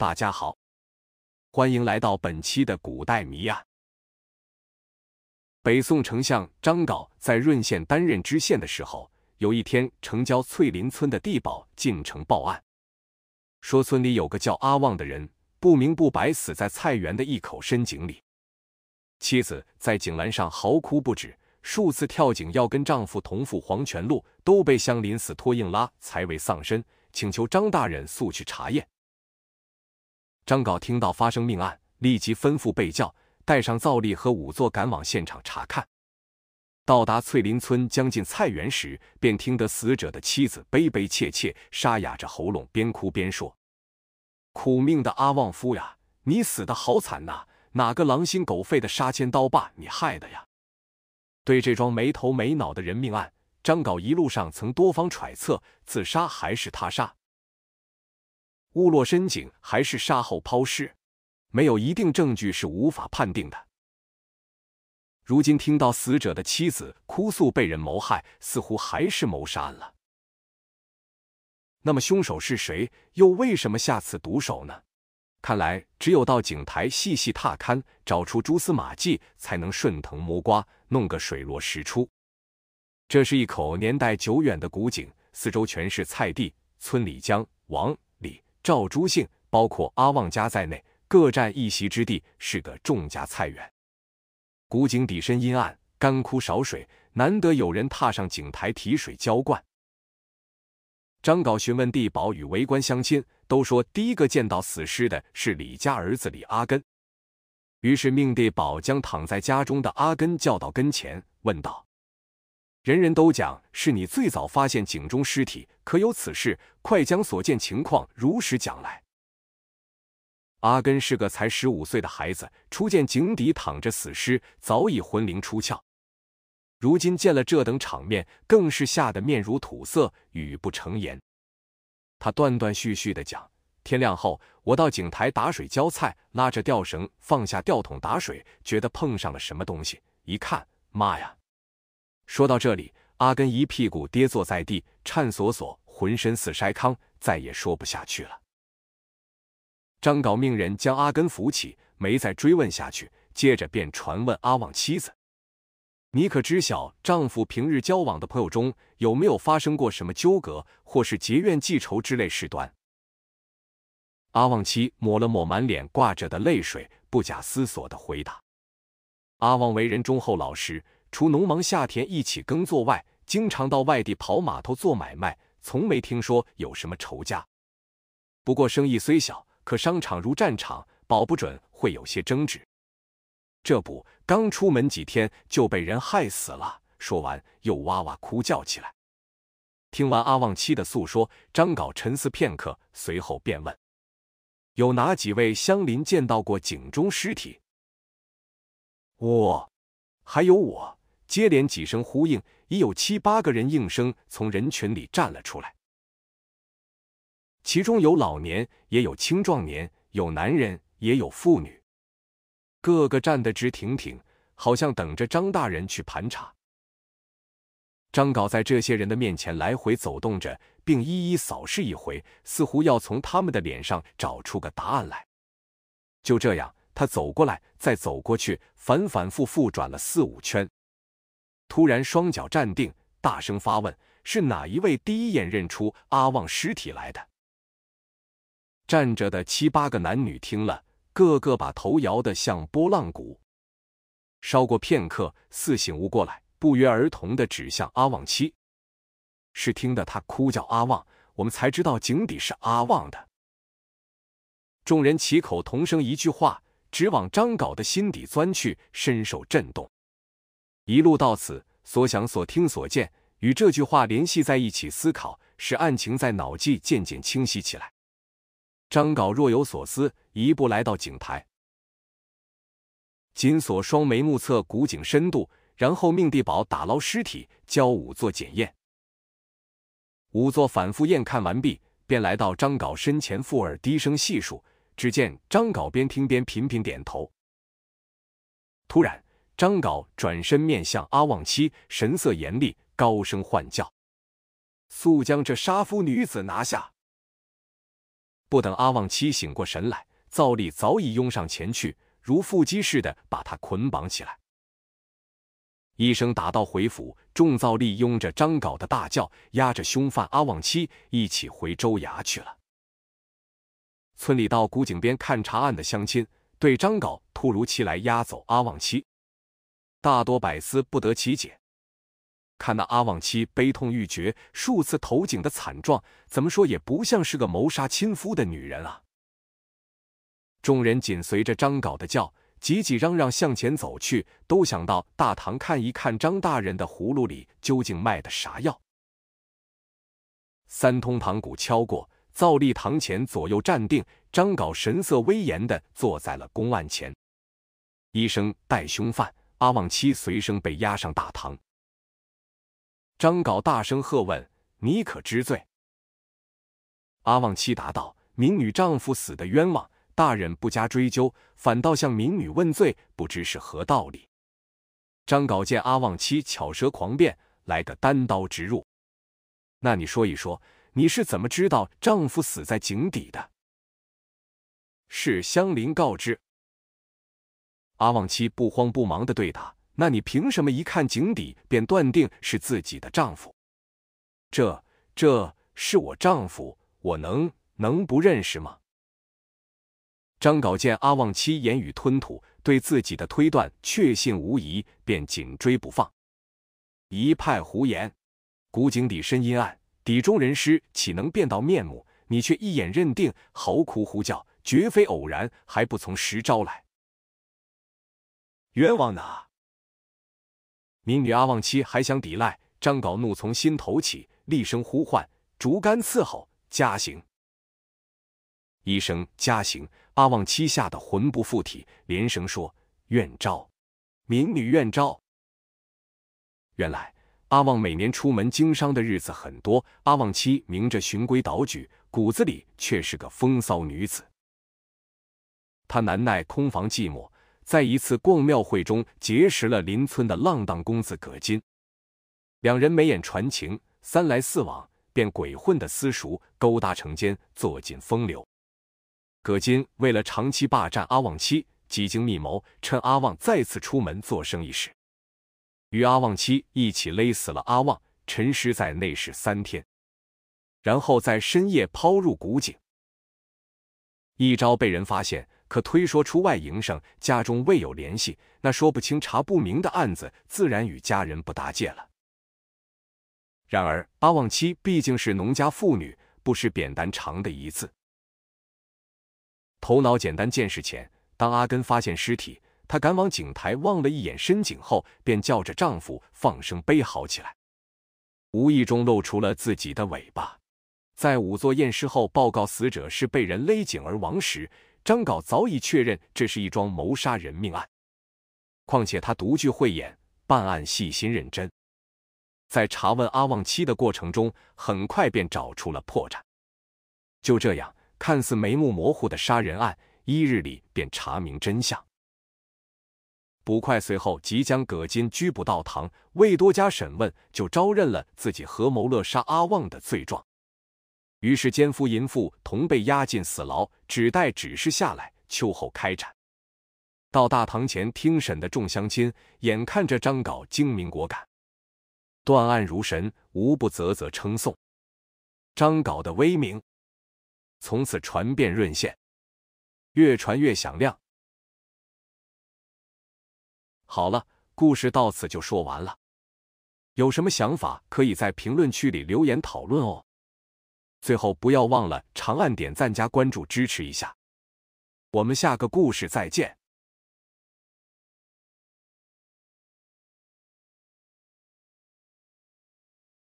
大家好，欢迎来到本期的古代谜案。北宋丞相张镐在润县担任知县的时候，有一天城郊翠林村的地保进城报案，说村里有个叫阿旺的人不明不白死在菜园的一口深井里，妻子在井栏上嚎哭不止，数次跳井要跟丈夫同赴黄泉路，都被乡邻死拖硬拉，才未丧生，请求张大人速去查验。张镐听到发生命案，立即吩咐备轿，带上皂隶和仵作，赶往现场查看。到达翠林村将近菜园时，便听得死者的妻子悲悲切切、沙哑着喉咙，边哭边说：“苦命的阿旺夫呀，你死的好惨呐！哪个狼心狗肺的杀千刀霸你害的呀？”对这桩没头没脑的人命案，张镐一路上曾多方揣测：自杀还是他杀？误落深井还是杀后抛尸，没有一定证据是无法判定的。如今听到死者的妻子哭诉被人谋害，似乎还是谋杀案了。那么凶手是谁？又为什么下此毒手呢？看来只有到井台细细踏勘，找出蛛丝马迹，才能顺藤摸瓜，弄个水落石出。这是一口年代久远的古井，四周全是菜地，村里江王。赵朱姓，包括阿旺家在内，各占一席之地，是个众家菜园。古井底深阴暗，干枯少水，难得有人踏上井台提水浇灌。张镐询问地保与围观乡亲，都说第一个见到死尸的是李家儿子李阿根。于是命地保将躺在家中的阿根叫到跟前，问道。人人都讲是你最早发现井中尸体，可有此事？快将所见情况如实讲来。阿根是个才十五岁的孩子，初见井底躺着死尸，早已魂灵出窍。如今见了这等场面，更是吓得面如土色，语不成言。他断断续续的讲：天亮后，我到井台打水浇菜，拉着吊绳放下吊桶打水，觉得碰上了什么东西，一看，妈呀！说到这里，阿根一屁股跌坐在地，颤索索，浑身似筛糠，再也说不下去了。张镐命人将阿根扶起，没再追问下去，接着便传问阿旺妻子：“你可知晓丈夫平日交往的朋友中有没有发生过什么纠葛，或是结怨记仇之类事端？”阿旺妻抹了抹满脸挂着的泪水，不假思索的回答：“阿旺为人忠厚老实。”除农忙下田一起耕作外，经常到外地跑码头做买卖，从没听说有什么仇家。不过生意虽小，可商场如战场，保不准会有些争执。这不，刚出门几天就被人害死了。说完，又哇哇哭叫起来。听完阿旺妻的诉说，张镐沉思片刻，随后便问：“有哪几位乡邻见到过井中尸体？”我，还有我。接连几声呼应，已有七八个人应声从人群里站了出来，其中有老年，也有青壮年，有男人，也有妇女，个个站得直挺挺，好像等着张大人去盘查。张镐在这些人的面前来回走动着，并一一扫视一回，似乎要从他们的脸上找出个答案来。就这样，他走过来，再走过去，反反复复转了四五圈。突然，双脚站定，大声发问：“是哪一位第一眼认出阿旺尸体来的？”站着的七八个男女听了，个个把头摇得像拨浪鼓。稍过片刻，似醒悟过来，不约而同的指向阿旺妻：“是听得他哭叫阿旺，我们才知道井底是阿旺的。”众人齐口同声一句话，直往张镐的心底钻去，深受震动。一路到此，所想、所听、所见，与这句话联系在一起思考，使案情在脑际渐渐清晰起来。张镐若有所思，一步来到井台，紧锁双眉，目测古井深度，然后命地保打捞尸体，交仵作检验。仵作反复验看完毕，便来到张镐身前，附耳低声细数。只见张镐边听边频频点头。突然。张镐转身面向阿旺妻，神色严厉，高声唤叫：“速将这杀夫女子拿下！”不等阿旺七醒过神来，赵丽早已拥上前去，如腹肌似的把他捆绑起来。医生打道回府，众造吏拥着张镐的大轿，押着凶犯阿旺七一起回州衙去了。村里到古井边看查案的乡亲，对张镐突如其来押走阿旺七，大多百思不得其解。看那阿旺妻悲痛欲绝、数次投井的惨状，怎么说也不像是个谋杀亲夫的女人啊！众人紧随着张镐的叫。挤挤嚷嚷向前走去，都想到大堂看一看张大人的葫芦里究竟卖的啥药。三通堂鼓敲过，造立堂前左右站定，张镐神色威严的坐在了公案前。医生带凶犯阿旺七随声被押上大堂。张镐大声喝问：“你可知罪？”阿旺七答道：“民女丈夫死的冤枉。”大人不加追究，反倒向民女问罪，不知是何道理。张镐见阿旺七巧舌狂辩，来个单刀直入。那你说一说，你是怎么知道丈夫死在井底的？是乡邻告知。阿旺七不慌不忙的对答：“那你凭什么一看井底便断定是自己的丈夫？这这是我丈夫，我能能不认识吗？”张镐见阿旺七言语吞吐，对自己的推断确信无疑，便紧追不放。一派胡言！古井底深阴暗，底中人尸岂能辨到面目？你却一眼认定，嚎哭呼叫，绝非偶然，还不从实招来？冤枉呢！民女阿旺妻还想抵赖，张镐怒从心头起，厉声呼唤：“竹竿伺候，加刑！”一声加刑。阿旺妻吓得魂不附体，连声说：“愿招，民女愿招。”原来阿旺每年出门经商的日子很多，阿旺妻明着循规蹈矩，骨子里却是个风骚女子。她难耐空房寂寞，在一次逛庙会中结识了邻村的浪荡公子葛金，两人眉眼传情，三来四往，便鬼混的私塾，勾搭成奸，做尽风流。葛金为了长期霸占阿旺妻，几经密谋，趁阿旺再次出门做生意时，与阿旺妻一起勒死了阿旺，沉尸在内室三天，然后在深夜抛入古井。一朝被人发现，可推说出外营生，家中未有联系，那说不清查不明的案子，自然与家人不搭界了。然而阿旺七毕竟是农家妇女，不识扁担长的一字。头脑简单，见识浅。当阿根发现尸体，她赶往井台望了一眼深井后，便叫着丈夫放声悲嚎起来，无意中露出了自己的尾巴。在仵作验尸后报告死者是被人勒颈而亡时，张镐早已确认这是一桩谋杀人命案。况且他独具慧眼，办案细心认真，在查问阿旺妻的过程中，很快便找出了破绽。就这样。看似眉目模糊的杀人案，一日里便查明真相。捕快随后即将葛金拘捕到堂，未多加审问，就招认了自己合谋勒杀阿旺的罪状。于是奸夫淫妇同被押进死牢，只待指示下来，秋后开斩。到大堂前听审的众乡亲，眼看着张镐精明果敢，断案如神，无不啧啧称颂张镐的威名。从此传遍润县，越传越响亮。好了，故事到此就说完了。有什么想法，可以在评论区里留言讨论哦。最后，不要忘了长按点赞加关注，支持一下。我们下个故事再见。